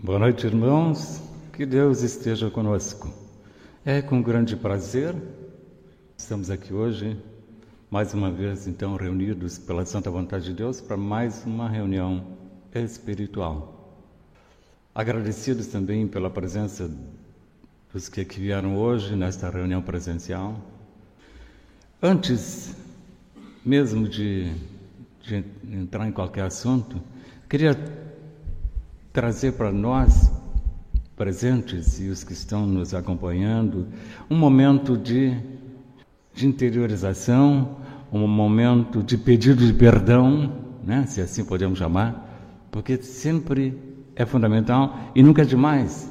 Boa noite, irmãos. Que Deus esteja conosco. É com grande prazer estamos aqui hoje, mais uma vez, então, reunidos pela santa vontade de Deus para mais uma reunião espiritual. Agradecidos também pela presença dos que aqui vieram hoje nesta reunião presencial. Antes mesmo de, de entrar em qualquer assunto, queria trazer para nós, presentes e os que estão nos acompanhando, um momento de, de interiorização, um momento de pedido de perdão, né, se assim podemos chamar, porque sempre é fundamental e nunca é demais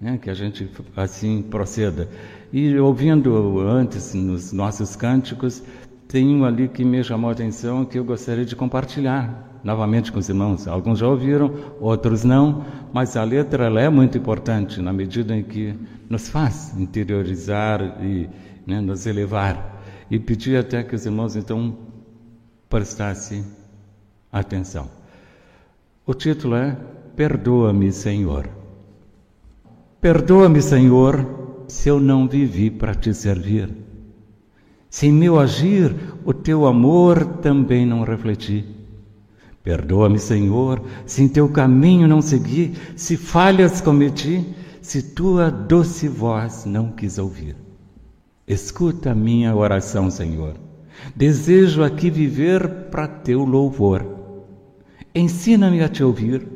né, que a gente assim proceda. E ouvindo antes nos nossos cânticos, tem um ali que me chamou a atenção que eu gostaria de compartilhar novamente com os irmãos. Alguns já ouviram, outros não, mas a letra é muito importante na medida em que nos faz interiorizar e né, nos elevar. E pedir até que os irmãos então prestassem atenção. O título é Perdoa-me, Senhor. Perdoa-me, Senhor, se eu não vivi para te servir. Se em meu agir o teu amor também não refleti. Perdoa-me, Senhor, se em teu caminho não segui, se falhas cometi, se tua doce voz não quis ouvir. Escuta a minha oração, Senhor. Desejo aqui viver para teu louvor. Ensina-me a te ouvir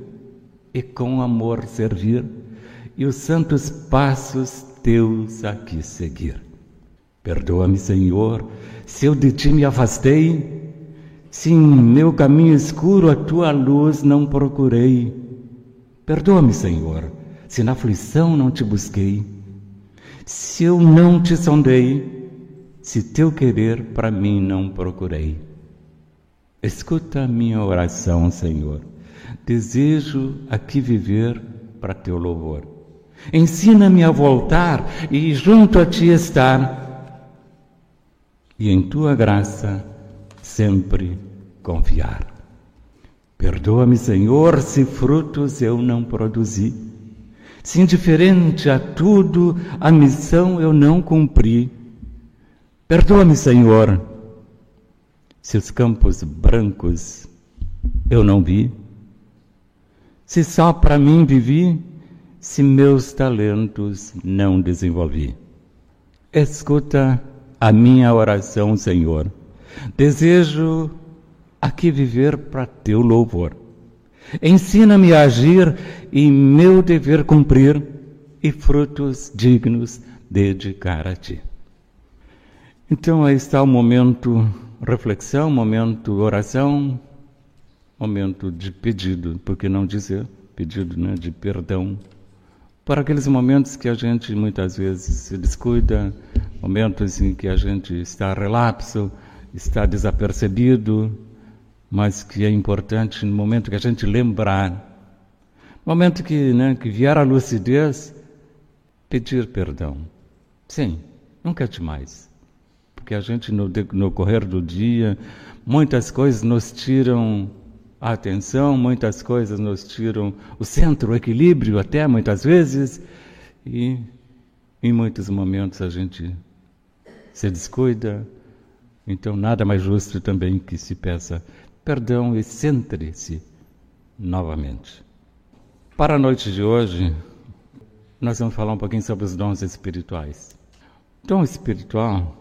e com amor servir, e os santos passos teus aqui seguir. Perdoa-me, Senhor, se eu de ti me afastei, se em meu caminho escuro a tua luz não procurei, perdoa-me, Senhor, se na aflição não te busquei, se eu não te sondei, se teu querer para mim não procurei. Escuta a minha oração, Senhor. Desejo aqui viver para teu louvor. Ensina-me a voltar e junto a ti estar, e em tua graça sempre confiar. Perdoa-me, Senhor, se frutos eu não produzi, se indiferente a tudo a missão eu não cumpri. Perdoa-me, Senhor, se os campos brancos eu não vi, se só para mim vivi, se meus talentos não desenvolvi. Escuta a minha oração, Senhor Desejo aqui viver para teu louvor. Ensina-me a agir e meu dever cumprir e frutos dignos dedicar a ti. Então aí está o momento reflexão, momento oração, momento de pedido, por que não dizer pedido né, de perdão, para aqueles momentos que a gente muitas vezes se descuida, momentos em que a gente está relapso, está desapercebido, mas que é importante no momento que a gente lembrar, no momento que, né, que vier a lucidez, pedir perdão. Sim, nunca é demais. Porque a gente, no, no correr do dia, muitas coisas nos tiram a atenção, muitas coisas nos tiram o centro, o equilíbrio, até muitas vezes, e em muitos momentos a gente se descuida, então, nada mais justo também que se peça perdão e centre-se novamente. Para a noite de hoje, nós vamos falar um pouquinho sobre os dons espirituais. Dom espiritual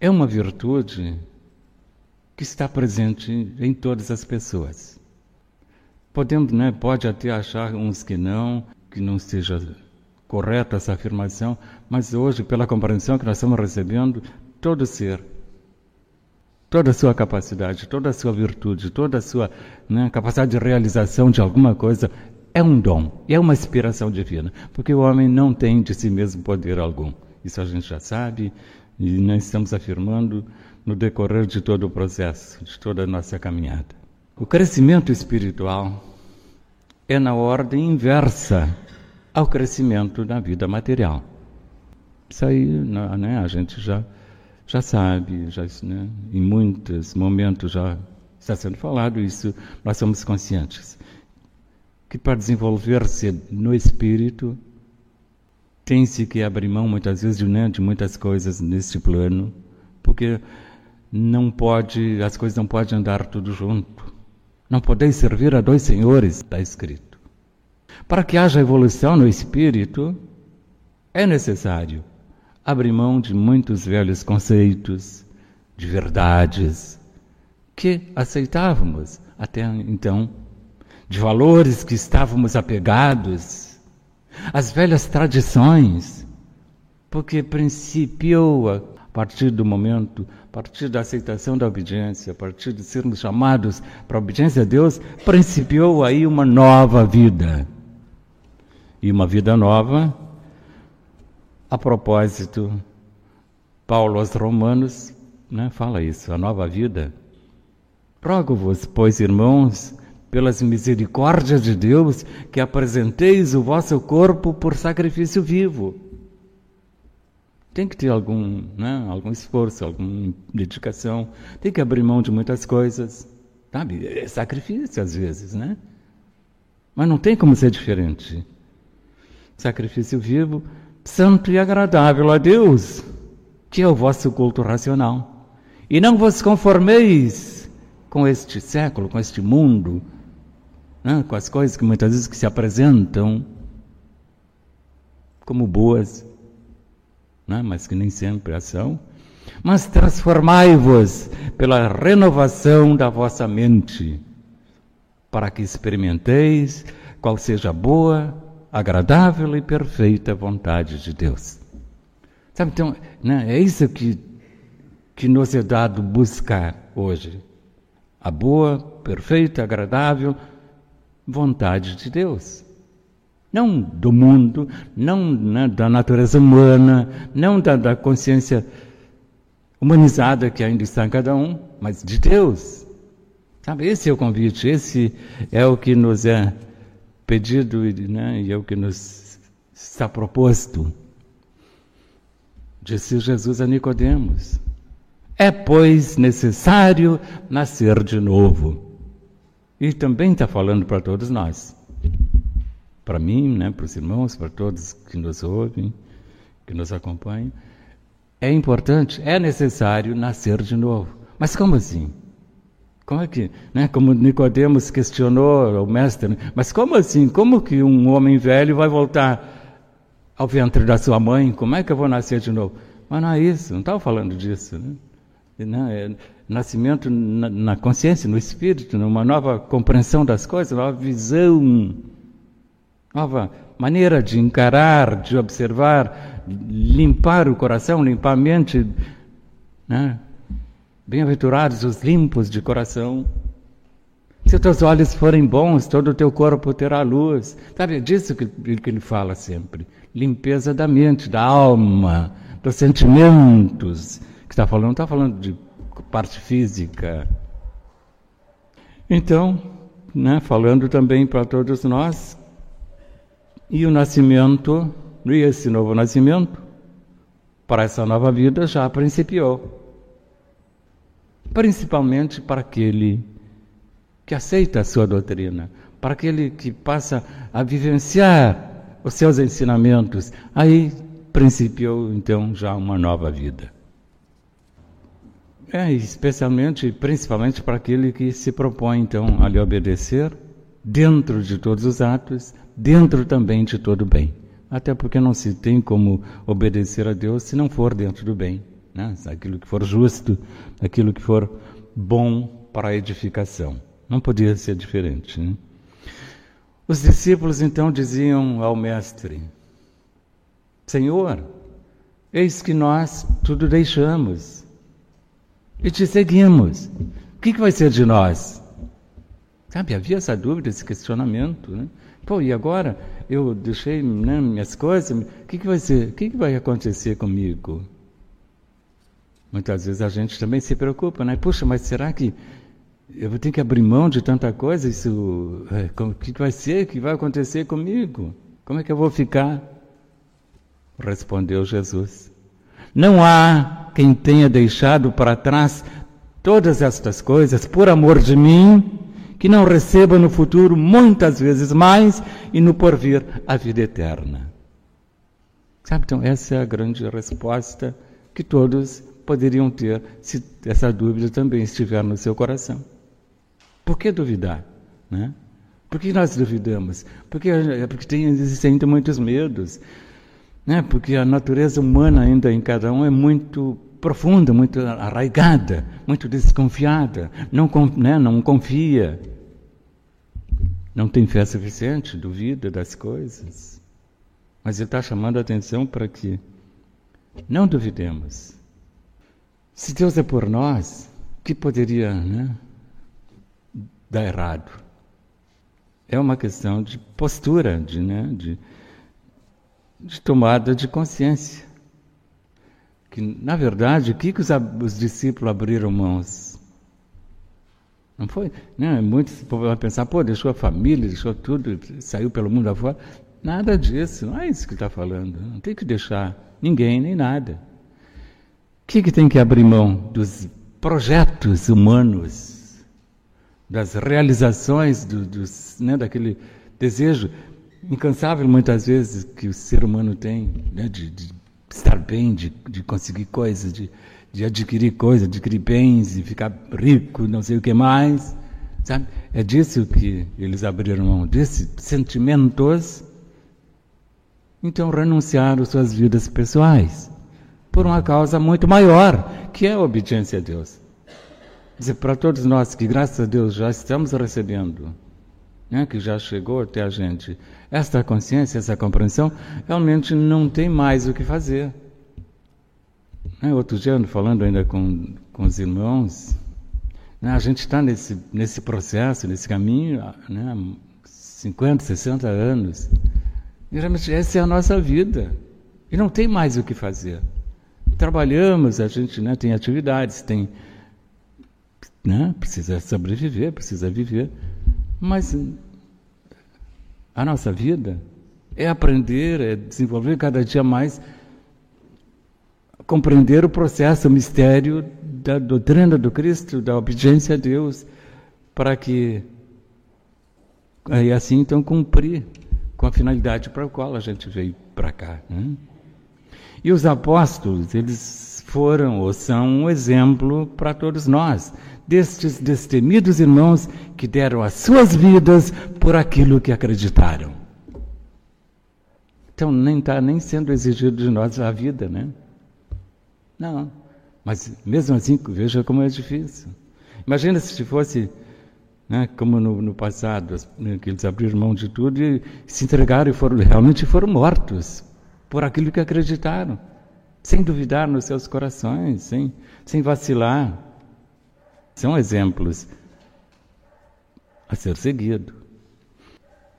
é uma virtude que está presente em todas as pessoas. Podemos, né, pode até achar uns que não, que não seja correta essa afirmação, mas hoje, pela compreensão que nós estamos recebendo, todo ser toda a sua capacidade, toda a sua virtude, toda a sua né, capacidade de realização de alguma coisa é um dom, é uma inspiração divina, porque o homem não tem de si mesmo poder algum. Isso a gente já sabe e nós estamos afirmando no decorrer de todo o processo, de toda a nossa caminhada. O crescimento espiritual é na ordem inversa ao crescimento da vida material. Isso aí né, a gente já já sabe, já, né, em muitos momentos já está sendo falado isso, nós somos conscientes. que para desenvolver-se no espírito tem-se que abrir mão muitas vezes de, né, de muitas coisas neste plano, porque não pode, as coisas não podem andar tudo junto. Não podeis servir a dois senhores, está escrito. Para que haja evolução no espírito, é necessário abrir mão de muitos velhos conceitos, de verdades que aceitávamos até então, de valores que estávamos apegados, as velhas tradições, porque principiou a partir do momento, a partir da aceitação da obediência, a partir de sermos chamados para a obediência a Deus, principiou aí uma nova vida. E uma vida nova, a propósito, Paulo aos Romanos né, fala isso, a nova vida. Rogo-vos, pois, irmãos, pelas misericórdias de Deus, que apresenteis o vosso corpo por sacrifício vivo. Tem que ter algum, né, algum esforço, alguma dedicação, tem que abrir mão de muitas coisas, sabe? É sacrifício às vezes, né? Mas não tem como ser diferente. Sacrifício vivo, santo e agradável a Deus, que é o vosso culto racional. E não vos conformeis com este século, com este mundo, né, com as coisas que muitas vezes que se apresentam como boas, né, mas que nem sempre são. Mas transformai-vos pela renovação da vossa mente, para que experimenteis qual seja a boa, agradável e perfeita vontade de Deus. Sabe, então, né, é isso que, que nos é dado buscar hoje. A boa, perfeita, agradável vontade de Deus. Não do mundo, não né, da natureza humana, não da, da consciência humanizada que ainda está em cada um, mas de Deus. Sabe, esse é o convite, esse é o que nos é pedido né, e é o que nos está proposto. Disse Jesus a Nicodemos: É, pois, necessário nascer de novo. E também está falando para todos nós. Para mim, né, para os irmãos, para todos que nos ouvem, que nos acompanham. É importante, é necessário nascer de novo. Mas como assim? Como é que, né, como Nicodemos questionou o mestre, mas como assim? Como que um homem velho vai voltar ao ventre da sua mãe? Como é que eu vou nascer de novo? Mas não é isso, não estava falando disso. Né? Não, é nascimento na, na, consciência, no espírito, numa nova compreensão das coisas, nova visão, nova maneira de encarar, de observar, limpar o coração, limpar a mente. Né? Bem-aventurados os limpos de coração. Se teus olhos forem bons, todo o teu corpo terá luz. Sabe, é disso que, que ele fala sempre. Limpeza da mente, da alma, dos sentimentos que está falando, não está falando de parte física. Então, né, falando também para todos nós, e o nascimento, e esse novo nascimento, para essa nova vida já principiou. Principalmente para aquele que aceita a sua doutrina, para aquele que passa a vivenciar os seus ensinamentos. Aí principiou então já uma nova vida. É, especialmente, principalmente para aquele que se propõe então a lhe obedecer dentro de todos os atos, dentro também de todo o bem. Até porque não se tem como obedecer a Deus se não for dentro do bem, né? aquilo que for justo, aquilo que for bom para a edificação. Não podia ser diferente. Né? Os discípulos então diziam ao Mestre: Senhor, eis que nós tudo deixamos e te seguimos. O que, que vai ser de nós? Sabe, havia essa dúvida, esse questionamento, né? Pô, e agora eu deixei né, minhas coisas, o que, que vai ser? O que, que vai acontecer comigo? Muitas vezes a gente também se preocupa, né? Puxa, mas será que eu vou ter que abrir mão de tanta coisa? Isso, é, o que vai ser? O que vai acontecer comigo? Como é que eu vou ficar? Respondeu Jesus. Não há quem tenha deixado para trás todas estas coisas por amor de mim, que não receba no futuro muitas vezes mais e no porvir a vida eterna. Sabe, então, essa é a grande resposta que todos poderiam ter se essa dúvida também estiver no seu coração. Por que duvidar? Né? Por que nós duvidamos? Porque, porque tem, existem ainda muitos medos. Né? Porque a natureza humana ainda em cada um é muito profunda, muito arraigada, muito desconfiada, não, né? não confia, não tem fé suficiente, duvida das coisas. Mas ele está chamando a atenção para que não duvidemos. Se Deus é por nós, que poderia né, dar errado? É uma questão de postura, de, né, de, de tomada de consciência. Que, na verdade, o que, que os, os discípulos abriram mãos? Não foi? Né? Muitos vão pensar, pô, deixou a família, deixou tudo, saiu pelo mundo afora. Nada disso, não é isso que está falando. Não tem que deixar ninguém nem nada. O que, que tem que abrir mão? Dos projetos humanos, das realizações, do, dos, né, daquele desejo incansável muitas vezes que o ser humano tem, né, de, de estar bem, de, de conseguir coisas, de, de adquirir coisas, adquirir bens e ficar rico, não sei o que mais. Sabe? É disso que eles abriram mão, desses sentimentos então renunciaram suas vidas pessoais por uma causa muito maior, que é a obediência a Deus. Dizer, para todos nós que, graças a Deus, já estamos recebendo, né, que já chegou até a gente, esta consciência, essa compreensão, realmente não tem mais o que fazer. Né, outro dia, falando ainda com, com os irmãos, né, a gente está nesse, nesse processo, nesse caminho, né, 50, 60 anos. Geralmente essa é a nossa vida. E não tem mais o que fazer. Trabalhamos, a gente né, tem atividades, tem. Né, precisa sobreviver, precisa viver. Mas a nossa vida é aprender, é desenvolver cada dia mais, compreender o processo, o mistério da doutrina do Cristo, da obediência a Deus, para que aí assim então cumprir com a finalidade para a qual a gente veio para cá. Né? E os apóstolos, eles foram ou são um exemplo para todos nós, destes destemidos irmãos que deram as suas vidas por aquilo que acreditaram. Então nem está nem sendo exigido de nós a vida, né? Não. Mas mesmo assim, veja como é difícil. Imagina se fosse né? como no, no passado, né, que eles abriram mão de tudo e se entregaram e foram, realmente foram mortos por aquilo que acreditaram, sem duvidar nos seus corações, sem, sem vacilar. São exemplos a ser seguido.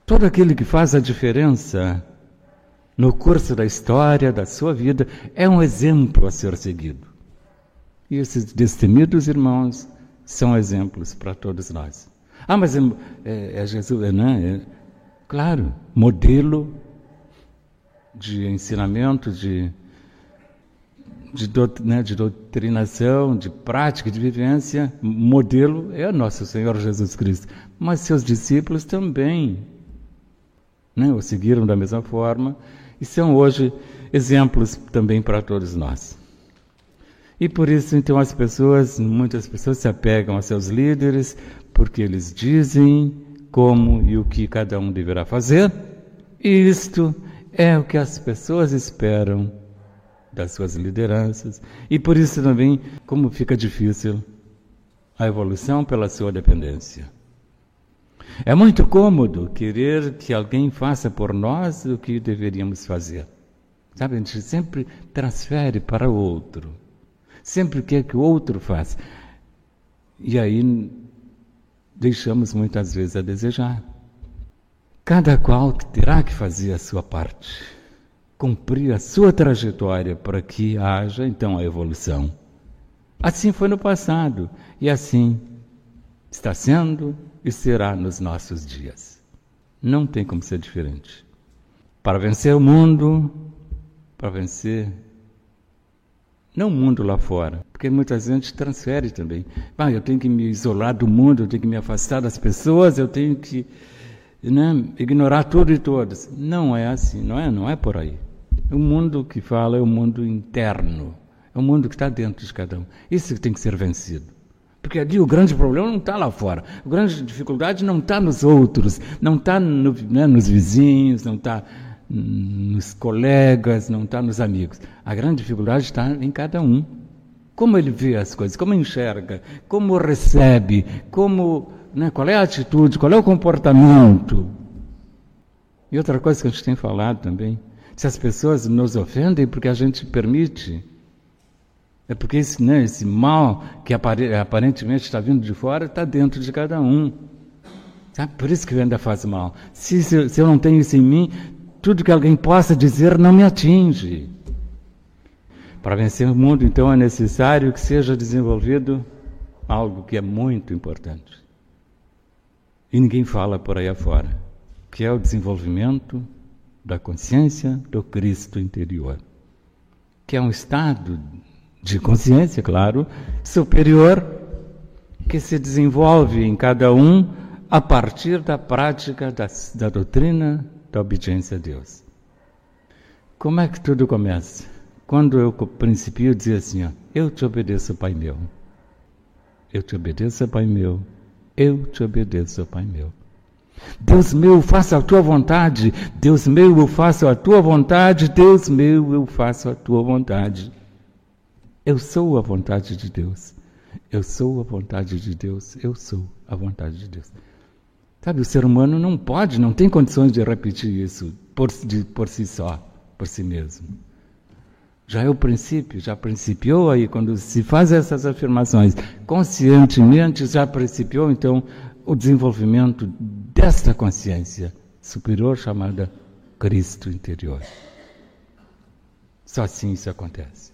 Todo aquele que faz a diferença no curso da história, da sua vida, é um exemplo a ser seguido. E esses destemidos irmãos são exemplos para todos nós. Ah, mas é, é, é Jesus, é, né? É, claro, modelo de ensinamento, de, de, né, de doutrinação, de prática, de vivência, modelo é nosso Senhor Jesus Cristo. Mas seus discípulos também né, o seguiram da mesma forma e são hoje exemplos também para todos nós. E por isso, então, as pessoas, muitas pessoas se apegam a seus líderes, porque eles dizem como e o que cada um deverá fazer. E isto é o que as pessoas esperam das suas lideranças. E por isso também, como fica difícil a evolução pela sua dependência. É muito cômodo querer que alguém faça por nós o que deveríamos fazer. Sabe, a gente sempre transfere para o outro. Sempre quer que o outro faça. E aí deixamos muitas vezes a desejar. Cada qual terá que fazer a sua parte, cumprir a sua trajetória para que haja então a evolução. Assim foi no passado e assim está sendo e será nos nossos dias. Não tem como ser diferente. Para vencer o mundo, para vencer não o mundo lá fora, Porque muita gente transfere também. Ah, eu tenho que me isolar do mundo, eu tenho que me afastar das pessoas, eu tenho que né, ignorar tudo e todos. Não é assim, não é, não é por aí. O mundo que fala é o mundo interno, é o mundo que está dentro de cada um. Isso que tem que ser vencido. Porque ali o grande problema não está lá fora. A grande dificuldade não está nos outros, não está no, né, nos vizinhos, não está nos colegas, não está nos amigos. A grande dificuldade está em cada um. Como ele vê as coisas, como enxerga, como recebe, como, né, qual é a atitude, qual é o comportamento. E outra coisa que a gente tem falado também, se as pessoas nos ofendem porque a gente permite, é porque esse, né, esse mal que aparentemente está vindo de fora está dentro de cada um. Sabe? Por isso que ainda faz mal. Se, se, se eu não tenho isso em mim, tudo que alguém possa dizer não me atinge. Para vencer o mundo, então, é necessário que seja desenvolvido algo que é muito importante. E ninguém fala por aí afora, que é o desenvolvimento da consciência do Cristo interior, que é um estado de consciência, claro, superior, que se desenvolve em cada um a partir da prática da, da doutrina da obediência a Deus. Como é que tudo começa? Quando eu principio dizer assim, ó, eu te obedeço, Pai meu. Eu te obedeço, Pai meu. Eu te obedeço, Pai meu. Deus meu, faça a tua vontade. Deus meu, eu faço a tua vontade. Deus meu, eu faço a tua vontade. Eu sou a vontade de Deus. Eu sou a vontade de Deus. Eu sou a vontade de Deus. Sabe, o ser humano não pode, não tem condições de repetir isso por, de, por si só, por si mesmo. Já é o princípio, já principiou aí, quando se faz essas afirmações conscientemente, já principiou então o desenvolvimento desta consciência superior chamada Cristo interior. Só assim isso acontece.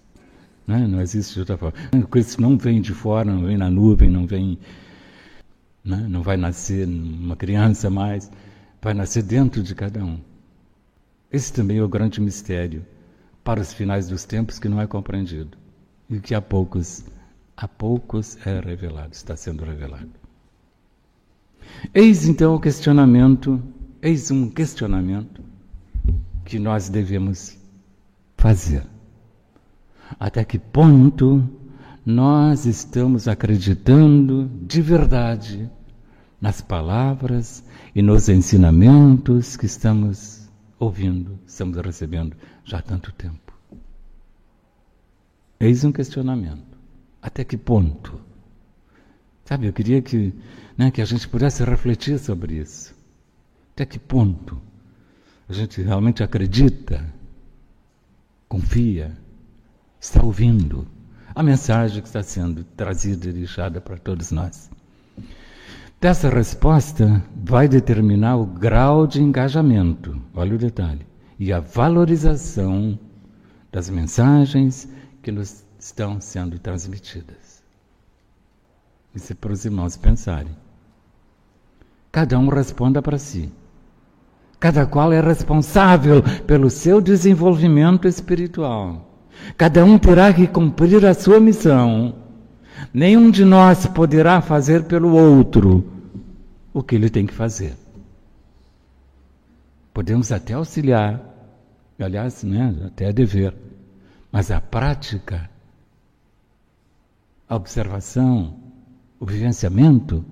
Não, é? não existe de outra forma. Cristo não vem de fora, não vem na nuvem, não vem né? Não vai nascer uma criança mais, vai nascer dentro de cada um. Esse também é o grande mistério para os finais dos tempos que não é compreendido e que a poucos, a poucos é revelado, está sendo revelado. Eis então o questionamento, eis um questionamento que nós devemos fazer. Até que ponto nós estamos acreditando de verdade nas palavras e nos ensinamentos que estamos ouvindo, estamos recebendo já há tanto tempo. Eis um questionamento. Até que ponto? Sabe, eu queria que, né, que a gente pudesse refletir sobre isso. Até que ponto a gente realmente acredita, confia, está ouvindo a mensagem que está sendo trazida e deixada para todos nós. Dessa resposta vai determinar o grau de engajamento, olha o detalhe, e a valorização das mensagens que nos estão sendo transmitidas. Isso é para os irmãos pensarem. Cada um responda para si. Cada qual é responsável pelo seu desenvolvimento espiritual. Cada um terá que cumprir a sua missão. Nenhum de nós poderá fazer pelo outro o que ele tem que fazer. Podemos até auxiliar, aliás, né, até dever, mas a prática, a observação, o vivenciamento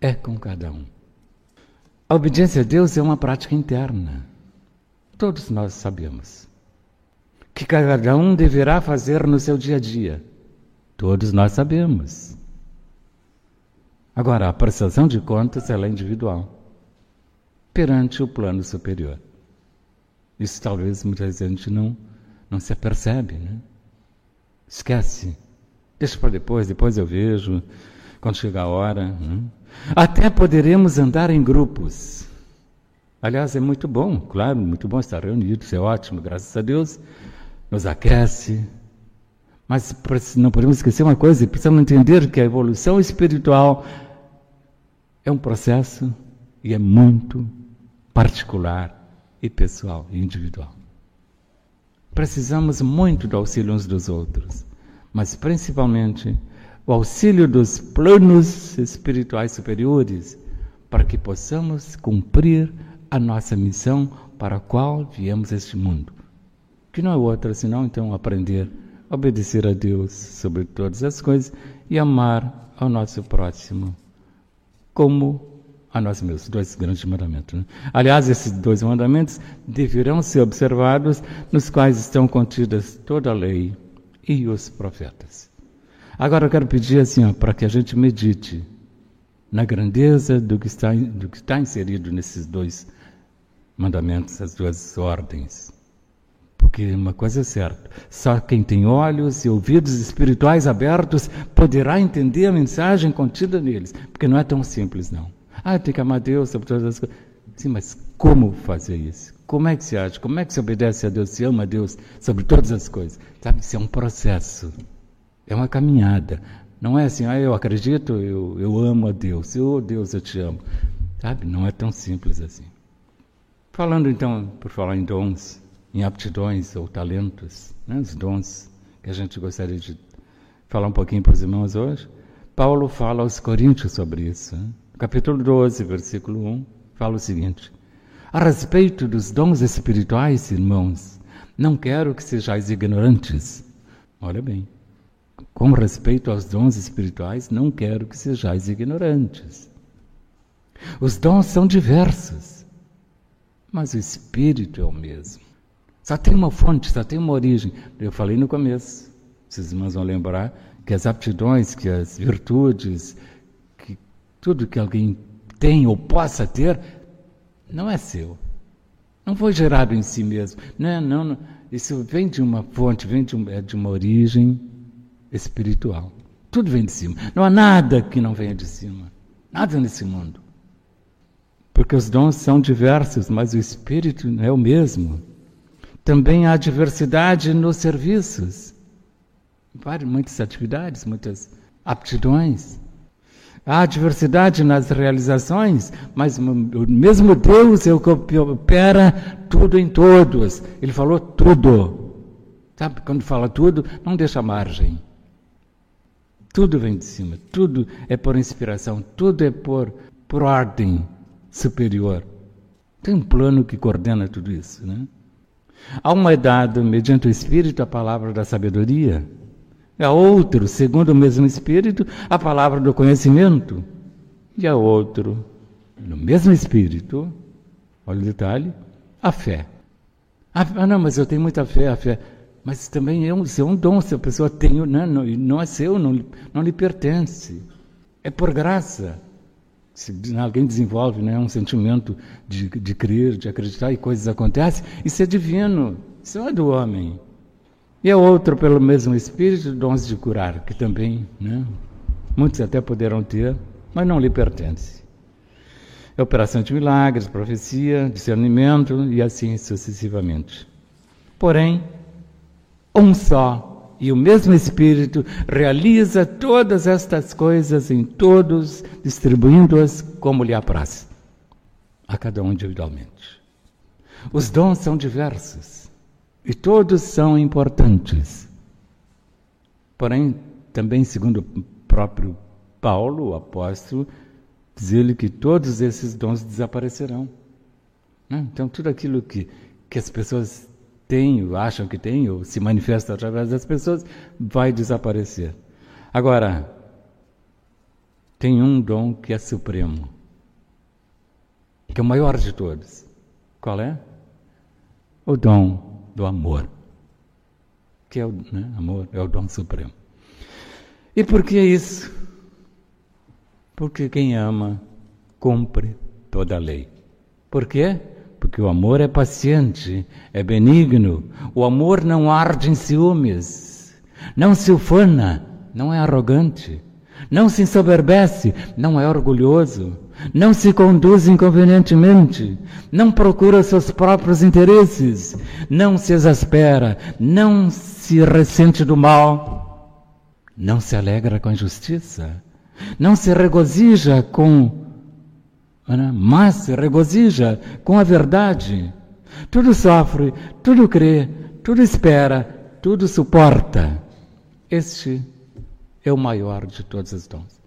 é com cada um. A obediência a Deus é uma prática interna. Todos nós sabemos que cada um deverá fazer no seu dia a dia. Todos nós sabemos. Agora, a prestação de contas ela é individual, perante o plano superior. Isso talvez muita gente não, não se apercebe, né? Esquece. Deixa para depois, depois eu vejo, quando chegar a hora. Né? Até poderemos andar em grupos. Aliás, é muito bom, claro, muito bom estar reunidos, é ótimo, graças a Deus nos aquece. Mas não podemos esquecer uma coisa: precisamos entender que a evolução espiritual é um processo e é muito particular e pessoal e individual. Precisamos muito do auxílio uns dos outros, mas principalmente o auxílio dos planos espirituais superiores, para que possamos cumprir a nossa missão para a qual viemos a este mundo. Que não é outra senão então aprender obedecer a Deus sobre todas as coisas e amar ao nosso próximo como a nós mesmos. Dois grandes mandamentos. Né? Aliás, esses dois mandamentos deverão ser observados, nos quais estão contidas toda a lei e os profetas. Agora eu quero pedir assim, para que a gente medite na grandeza do que, está, do que está inserido nesses dois mandamentos, as duas ordens. Porque uma coisa é certa, só quem tem olhos e ouvidos espirituais abertos poderá entender a mensagem contida neles, porque não é tão simples não. Ah, tem que amar Deus sobre todas as coisas. Sim, mas como fazer isso? Como é que se age? Como é que se obedece a Deus, se ama a Deus sobre todas as coisas? Sabe, isso é um processo. É uma caminhada. Não é assim, ah, eu acredito, eu, eu amo a Deus, eu, oh, Deus, eu te amo. Sabe? Não é tão simples assim. Falando então, por falar em dons, em aptidões ou talentos, né, os dons que a gente gostaria de falar um pouquinho para os irmãos hoje, Paulo fala aos Coríntios sobre isso. Né? Capítulo 12, versículo 1, fala o seguinte: A respeito dos dons espirituais, irmãos, não quero que sejais ignorantes. Olha bem, com respeito aos dons espirituais, não quero que sejais ignorantes. Os dons são diversos, mas o Espírito é o mesmo. Só tem uma fonte, só tem uma origem. Eu falei no começo, vocês irmãos vão lembrar, que as aptidões, que as virtudes, que tudo que alguém tem ou possa ter, não é seu. Não foi gerado em si mesmo. Não, não, não. Isso vem de uma fonte, vem de, é de uma origem espiritual. Tudo vem de cima. Não há nada que não venha de cima. Nada nesse mundo. Porque os dons são diversos, mas o espírito é o mesmo. Também há diversidade nos serviços. Várias, muitas atividades, muitas aptidões. Há diversidade nas realizações, mas o mesmo Deus é o que opera tudo em todos. Ele falou tudo. Sabe, quando fala tudo, não deixa margem. Tudo vem de cima, tudo é por inspiração, tudo é por, por ordem superior. Tem um plano que coordena tudo isso, né? Há uma dado, mediante o Espírito, a palavra da sabedoria. Há outro, segundo o mesmo Espírito, a palavra do conhecimento. E há outro, no mesmo Espírito, olha o detalhe, a fé. Ah, não, mas eu tenho muita fé, a fé. Mas também é um, é um dom, se a pessoa tem, não, não, não é seu, não, não lhe pertence. É por graça. Se alguém desenvolve né, um sentimento de, de crer, de acreditar e coisas acontecem, isso é divino, isso não é do homem. E é outro, pelo mesmo Espírito, dons de curar, que também, né, muitos até poderão ter, mas não lhe pertence. É operação de milagres, profecia, discernimento e assim sucessivamente. Porém, um só e o mesmo Espírito realiza todas estas coisas em todos, distribuindo-as como lhe apraz, a cada um individualmente. Os dons são diversos e todos são importantes. Porém, também, segundo o próprio Paulo, o apóstolo, diz-lhe que todos esses dons desaparecerão. Né? Então, tudo aquilo que, que as pessoas têm, acham que têm, ou se manifesta através das pessoas, vai desaparecer. Agora, tem um dom que é supremo, que é o maior de todos. Qual é? O dom do amor. Que é o né, amor, é o dom supremo. E por que isso? Porque quem ama cumpre toda a lei. Por quê? Porque o amor é paciente, é benigno, o amor não arde em ciúmes, não se ufana, não é arrogante, não se ensoberbece, não é orgulhoso, não se conduz inconvenientemente, não procura seus próprios interesses, não se exaspera, não se ressente do mal, não se alegra com a injustiça, não se regozija com mas se regozija com a verdade. Tudo sofre, tudo crê, tudo espera, tudo suporta. Este é o maior de todos os dons.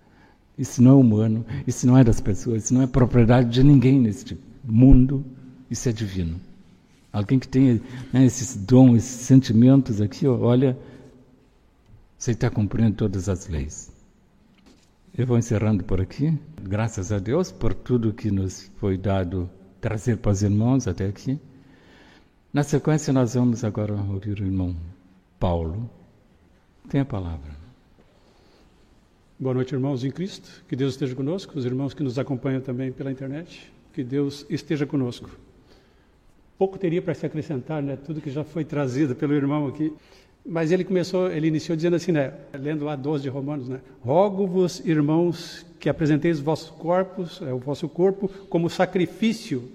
Isso não é humano, isso não é das pessoas, isso não é propriedade de ninguém neste mundo, isso é divino. Alguém que tenha né, esses dons, esses sentimentos aqui, olha, você está cumprindo todas as leis. Eu vou encerrando por aqui. Graças a Deus por tudo que nos foi dado trazer para os irmãos até aqui. Na sequência, nós vamos agora ouvir o irmão Paulo. Tem a palavra. Boa noite, irmãos em Cristo. Que Deus esteja conosco. Os irmãos que nos acompanham também pela internet. Que Deus esteja conosco. Pouco teria para se acrescentar, né? Tudo que já foi trazido pelo irmão aqui. Mas ele começou, ele iniciou dizendo assim, né? Lendo lá 12 de Romanos, né? Rogo-vos, irmãos, que apresenteis os vossos corpos, é, o vosso corpo, como sacrifício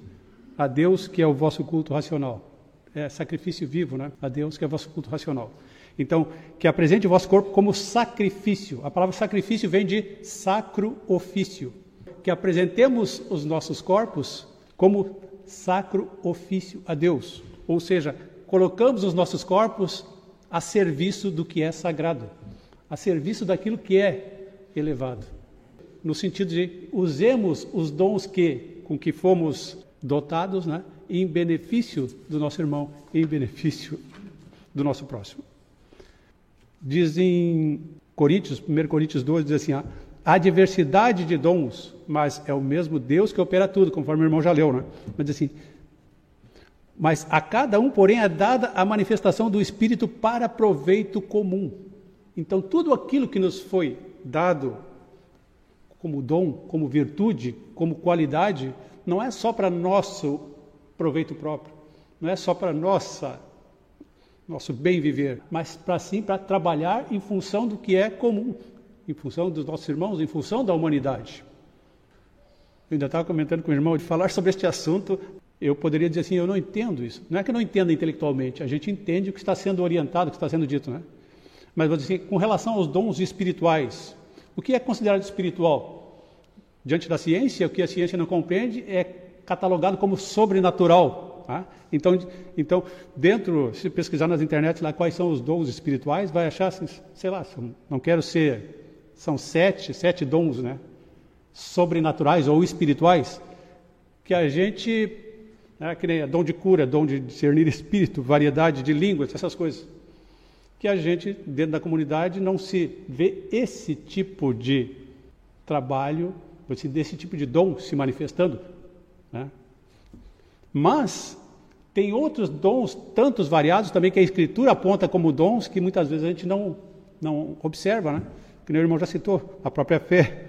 a Deus, que é o vosso culto racional. É sacrifício vivo, né? A Deus, que é o vosso culto racional. Então, que apresente o vosso corpo como sacrifício. A palavra sacrifício vem de sacro ofício. Que apresentemos os nossos corpos como sacro ofício a Deus. Ou seja, colocamos os nossos corpos a serviço do que é sagrado, a serviço daquilo que é elevado. No sentido de usemos os dons que com que fomos dotados, né, em benefício do nosso irmão, em benefício do nosso próximo. Diz em Coríntios, 1 Coríntios 2, diz assim: há diversidade de dons, mas é o mesmo Deus que opera tudo, conforme o irmão já leu, né? Mas diz assim: mas a cada um, porém, é dada a manifestação do Espírito para proveito comum. Então, tudo aquilo que nos foi dado como dom, como virtude, como qualidade, não é só para nosso proveito próprio, não é só para nossa nosso bem viver, mas para sim para trabalhar em função do que é comum, em função dos nossos irmãos, em função da humanidade. Eu ainda estava comentando com o irmão de falar sobre este assunto eu poderia dizer assim, eu não entendo isso. Não é que eu não entenda intelectualmente, a gente entende o que está sendo orientado, o que está sendo dito, né? Mas vou dizer assim, com relação aos dons espirituais, o que é considerado espiritual? Diante da ciência, o que a ciência não compreende é catalogado como sobrenatural. Tá? Então, então, dentro, se pesquisar nas internet lá quais são os dons espirituais, vai achar, assim, sei lá, não quero ser, são sete, sete dons, né? Sobrenaturais ou espirituais, que a gente né? que nem dom de cura, dom de discernir espírito, variedade de línguas, essas coisas. Que a gente, dentro da comunidade, não se vê esse tipo de trabalho, desse tipo de dom se manifestando. Né? Mas tem outros dons, tantos variados também, que a Escritura aponta como dons, que muitas vezes a gente não, não observa, né? Que o irmão já citou, a própria fé.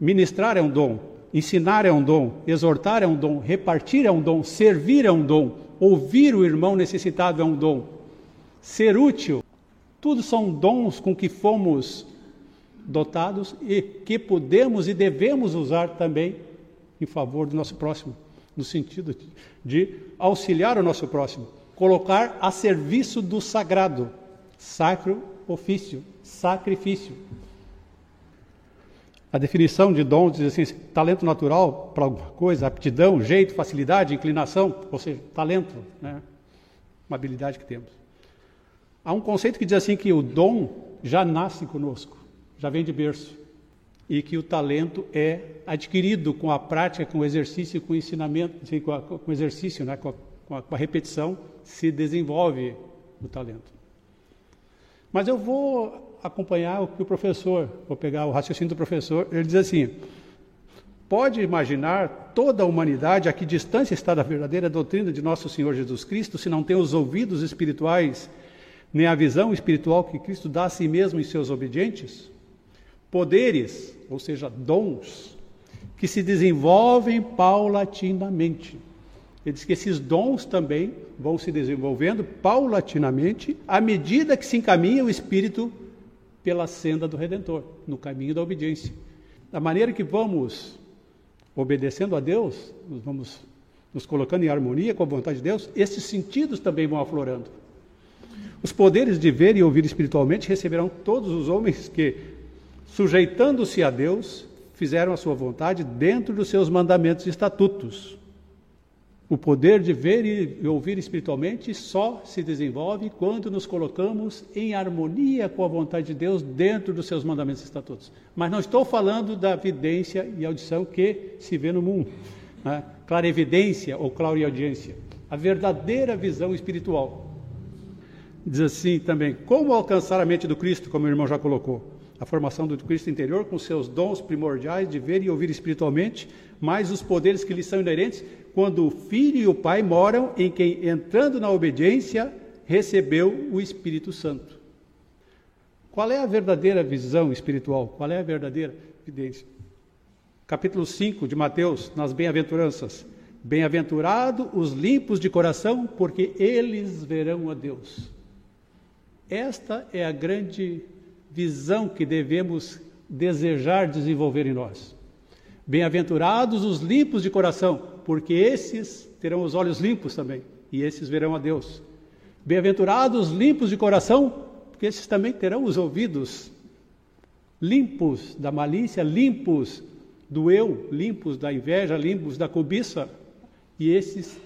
Ministrar é um dom, Ensinar é um dom, exortar é um dom, repartir é um dom, servir é um dom, ouvir o irmão necessitado é um dom, ser útil. Tudo são dons com que fomos dotados e que podemos e devemos usar também em favor do nosso próximo, no sentido de auxiliar o nosso próximo, colocar a serviço do sagrado, sacro ofício, sacrifício. A definição de dom diz assim: talento natural para alguma coisa, aptidão, jeito, facilidade, inclinação, ou seja, talento, né? uma habilidade que temos. Há um conceito que diz assim que o dom já nasce conosco, já vem de berço, e que o talento é adquirido com a prática, com o exercício, com o ensinamento, assim, com, a, com, o exercício, né? com, a, com a repetição, se desenvolve o talento. Mas eu vou acompanhar o que o professor, vou pegar o raciocínio do professor, ele diz assim: pode imaginar toda a humanidade a que distância está da verdadeira doutrina de nosso Senhor Jesus Cristo se não tem os ouvidos espirituais, nem a visão espiritual que Cristo dá a si mesmo em seus obedientes? Poderes, ou seja, dons, que se desenvolvem paulatinamente. Ele diz que esses dons também vão se desenvolvendo paulatinamente à medida que se encaminha o Espírito pela senda do Redentor, no caminho da obediência. Da maneira que vamos obedecendo a Deus, nós vamos nos colocando em harmonia com a vontade de Deus, esses sentidos também vão aflorando. Os poderes de ver e ouvir espiritualmente receberão todos os homens que, sujeitando-se a Deus, fizeram a sua vontade dentro dos seus mandamentos e estatutos. O poder de ver e ouvir espiritualmente só se desenvolve quando nos colocamos em harmonia com a vontade de Deus dentro dos seus mandamentos e estatutos. Mas não estou falando da vidência e audição que se vê no mundo, né? clarevidência ou clareaudiência, a verdadeira visão espiritual. Diz assim também: como alcançar a mente do Cristo, como o irmão já colocou? A formação do Cristo interior com seus dons primordiais de ver e ouvir espiritualmente, mais os poderes que lhe são inerentes, quando o filho e o pai moram em quem, entrando na obediência, recebeu o Espírito Santo. Qual é a verdadeira visão espiritual? Qual é a verdadeira evidência? Capítulo 5 de Mateus, nas bem-aventuranças. Bem-aventurado os limpos de coração, porque eles verão a Deus. Esta é a grande visão que devemos desejar desenvolver em nós. Bem-aventurados os limpos de coração, porque esses terão os olhos limpos também, e esses verão a Deus. Bem-aventurados os limpos de coração, porque esses também terão os ouvidos limpos da malícia, limpos do eu, limpos da inveja, limpos da cobiça, e esses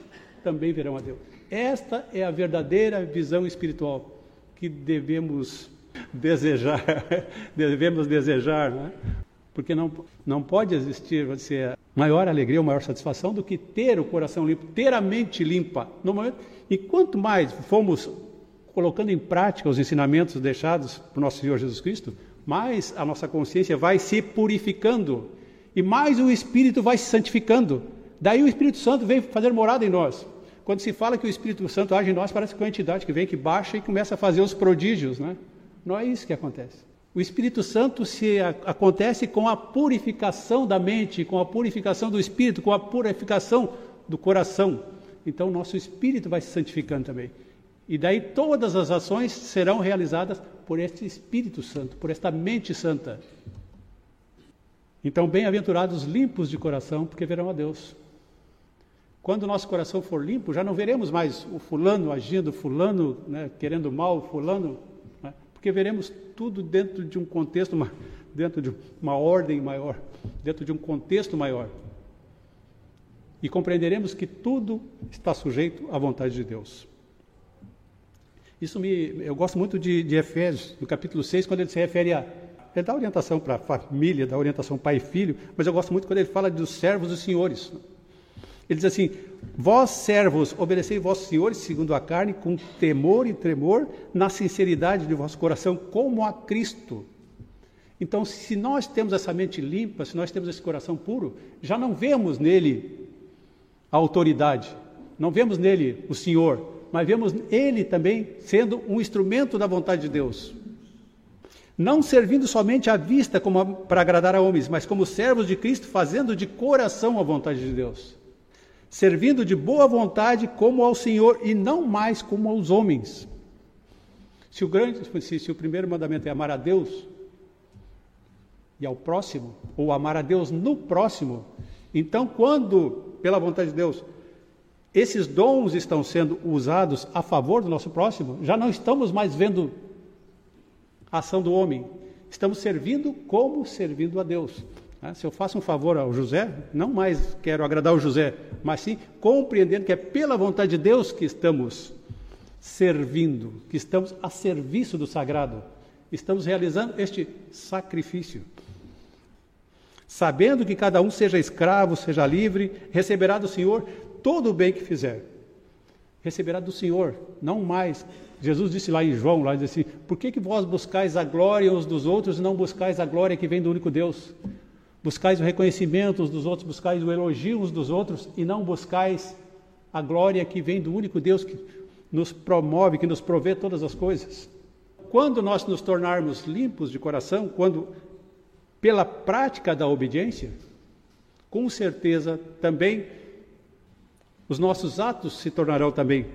também verão a Deus. Esta é a verdadeira visão espiritual que devemos desejar, devemos desejar, né? Porque não, não pode existir você, maior alegria ou maior satisfação do que ter o coração limpo, ter a mente limpa. No momento, e quanto mais fomos colocando em prática os ensinamentos deixados por nosso Senhor Jesus Cristo, mais a nossa consciência vai se purificando e mais o Espírito vai se santificando. Daí o Espírito Santo vem fazer morada em nós. Quando se fala que o Espírito Santo age em nós, parece que é uma entidade que vem, que baixa e começa a fazer os prodígios, né? Não é isso que acontece. O Espírito Santo se a, acontece com a purificação da mente, com a purificação do espírito, com a purificação do coração. Então, nosso espírito vai se santificando também. E daí todas as ações serão realizadas por este Espírito Santo, por esta mente santa. Então, bem-aventurados limpos de coração, porque verão a Deus. Quando o nosso coração for limpo, já não veremos mais o fulano agindo, fulano né, querendo mal, fulano, porque veremos tudo dentro de um contexto, dentro de uma ordem maior, dentro de um contexto maior. E compreenderemos que tudo está sujeito à vontade de Deus. Isso me, eu gosto muito de, de Efésios, no capítulo 6, quando ele se refere a ele dá orientação para a família, dá orientação pai e filho, mas eu gosto muito quando ele fala dos servos dos senhores. Ele diz assim: Vós, servos, obedecei vossos senhores segundo a carne, com temor e tremor, na sinceridade de vosso coração, como a Cristo. Então, se nós temos essa mente limpa, se nós temos esse coração puro, já não vemos nele a autoridade, não vemos nele o Senhor, mas vemos ele também sendo um instrumento da vontade de Deus. Não servindo somente à vista como para agradar a homens, mas como servos de Cristo, fazendo de coração a vontade de Deus servindo de boa vontade como ao Senhor e não mais como aos homens. Se o grande, se, se o primeiro mandamento é amar a Deus e ao próximo, ou amar a Deus no próximo, então quando, pela vontade de Deus, esses dons estão sendo usados a favor do nosso próximo, já não estamos mais vendo a ação do homem, estamos servindo como servindo a Deus. Né? Se eu faço um favor ao José, não mais quero agradar o José, mas sim compreendendo que é pela vontade de Deus que estamos servindo, que estamos a serviço do sagrado, estamos realizando este sacrifício. Sabendo que cada um seja escravo, seja livre, receberá do Senhor todo o bem que fizer. Receberá do Senhor, não mais. Jesus disse lá em João, lá disse assim, por que, que vós buscais a glória uns dos outros e não buscais a glória que vem do único Deus? Buscais o reconhecimento dos outros, buscais o elogio uns dos outros e não buscais a glória que vem do único Deus que nos promove, que nos provê todas as coisas. Quando nós nos tornarmos limpos de coração, quando pela prática da obediência, com certeza também os nossos atos se tornarão também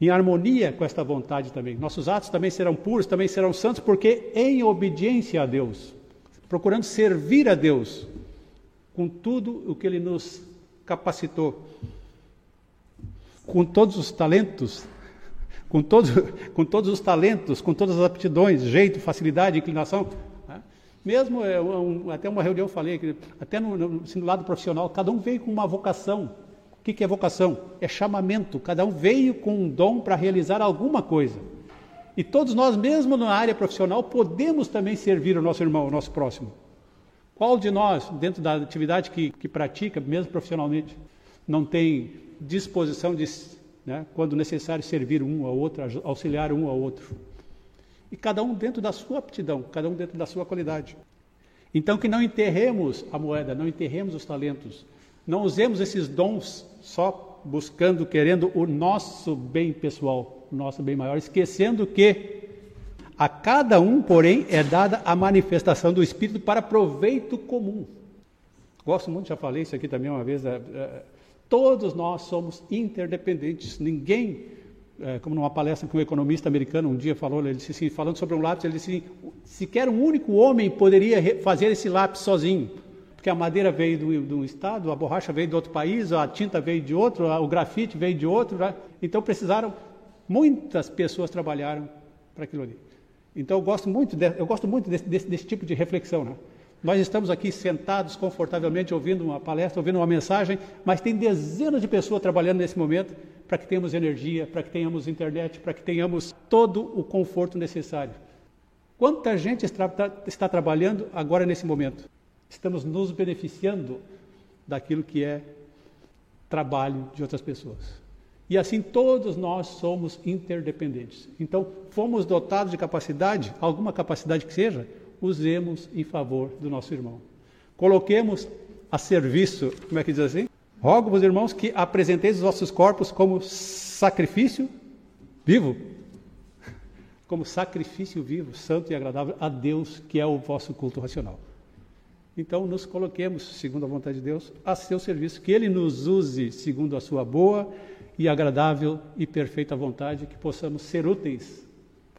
em harmonia com esta vontade também. Nossos atos também serão puros, também serão santos, porque em obediência a Deus procurando servir a Deus com tudo o que Ele nos capacitou, com todos os talentos, com todos, com todos os talentos, com todas as aptidões, jeito, facilidade, inclinação. Né? Mesmo é, até uma reunião eu falei que até no, no, assim, no lado profissional, cada um veio com uma vocação que, que é vocação? É chamamento. Cada um veio com um dom para realizar alguma coisa. E todos nós, mesmo na área profissional, podemos também servir o nosso irmão, o nosso próximo. Qual de nós, dentro da atividade que, que pratica, mesmo profissionalmente, não tem disposição de, né, quando necessário, servir um ao outro, auxiliar um ao outro? E cada um dentro da sua aptidão, cada um dentro da sua qualidade. Então, que não enterremos a moeda, não enterremos os talentos, não usemos esses dons só buscando, querendo o nosso bem pessoal, o nosso bem maior, esquecendo que a cada um, porém, é dada a manifestação do Espírito para proveito comum. Gosto muito, já falei isso aqui também uma vez. É, é, todos nós somos interdependentes. Ninguém, é, como numa palestra que um economista americano um dia falou, ele disse assim, falando sobre um lápis, ele disse assim, sequer um único homem poderia fazer esse lápis sozinho. Porque a madeira veio de um estado, a borracha veio de outro país, a tinta veio de outro, o grafite veio de outro. Né? Então precisaram, muitas pessoas trabalharam para aquilo ali. Então eu gosto muito, de, eu gosto muito desse, desse, desse tipo de reflexão. Né? Nós estamos aqui sentados confortavelmente ouvindo uma palestra, ouvindo uma mensagem, mas tem dezenas de pessoas trabalhando nesse momento para que tenhamos energia, para que tenhamos internet, para que tenhamos todo o conforto necessário. Quanta gente está, está trabalhando agora nesse momento? Estamos nos beneficiando daquilo que é trabalho de outras pessoas. E assim todos nós somos interdependentes. Então, fomos dotados de capacidade, alguma capacidade que seja, usemos em favor do nosso irmão. Coloquemos a serviço, como é que diz assim? Rogo, meus irmãos, que apresenteis os vossos corpos como sacrifício vivo, como sacrifício vivo, santo e agradável a Deus, que é o vosso culto racional. Então, nos coloquemos, segundo a vontade de Deus, a seu serviço, que Ele nos use segundo a sua boa e agradável e perfeita vontade, que possamos ser úteis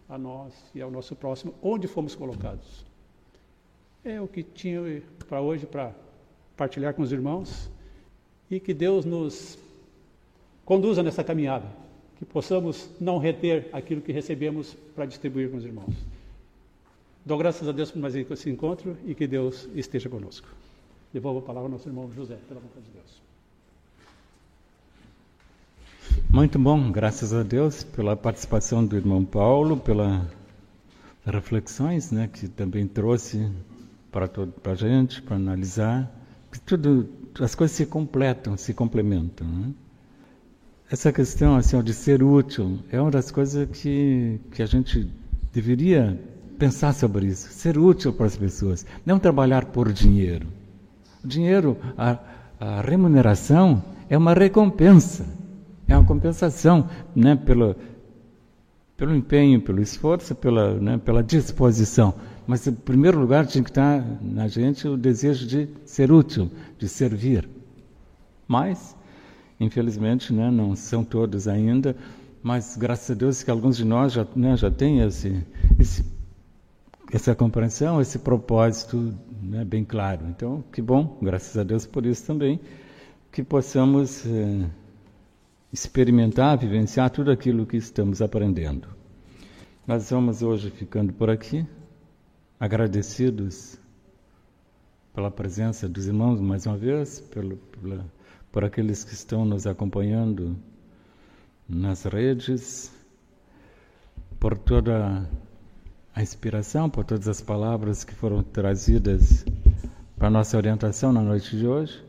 a nós e ao nosso próximo, onde fomos colocados. É o que tinha para hoje para partilhar com os irmãos e que Deus nos conduza nessa caminhada, que possamos não reter aquilo que recebemos para distribuir com os irmãos. Dou graças a Deus por mais esse encontro e que Deus esteja conosco. Devolvo a palavra ao nosso irmão José, pela vontade de Deus. Muito bom, graças a Deus pela participação do irmão Paulo, pelas reflexões né, que também trouxe para a gente, para analisar. Tudo, as coisas se completam, se complementam. Né? Essa questão assim, de ser útil é uma das coisas que, que a gente deveria pensar sobre isso. Ser útil para as pessoas, não trabalhar por dinheiro. O dinheiro, a, a remuneração é uma recompensa. É uma compensação né, pelo, pelo empenho, pelo esforço, pela, né, pela disposição. Mas, em primeiro lugar, tinha que estar na gente o desejo de ser útil, de servir. Mas, infelizmente, né, não são todos ainda, mas graças a Deus que alguns de nós já, né, já têm esse, esse, essa compreensão, esse propósito né, bem claro. Então, que bom, graças a Deus por isso também, que possamos. Eh, experimentar, vivenciar tudo aquilo que estamos aprendendo. Nós vamos hoje ficando por aqui, agradecidos pela presença dos irmãos mais uma vez, pelo, pela, por aqueles que estão nos acompanhando nas redes, por toda a inspiração, por todas as palavras que foram trazidas para a nossa orientação na noite de hoje.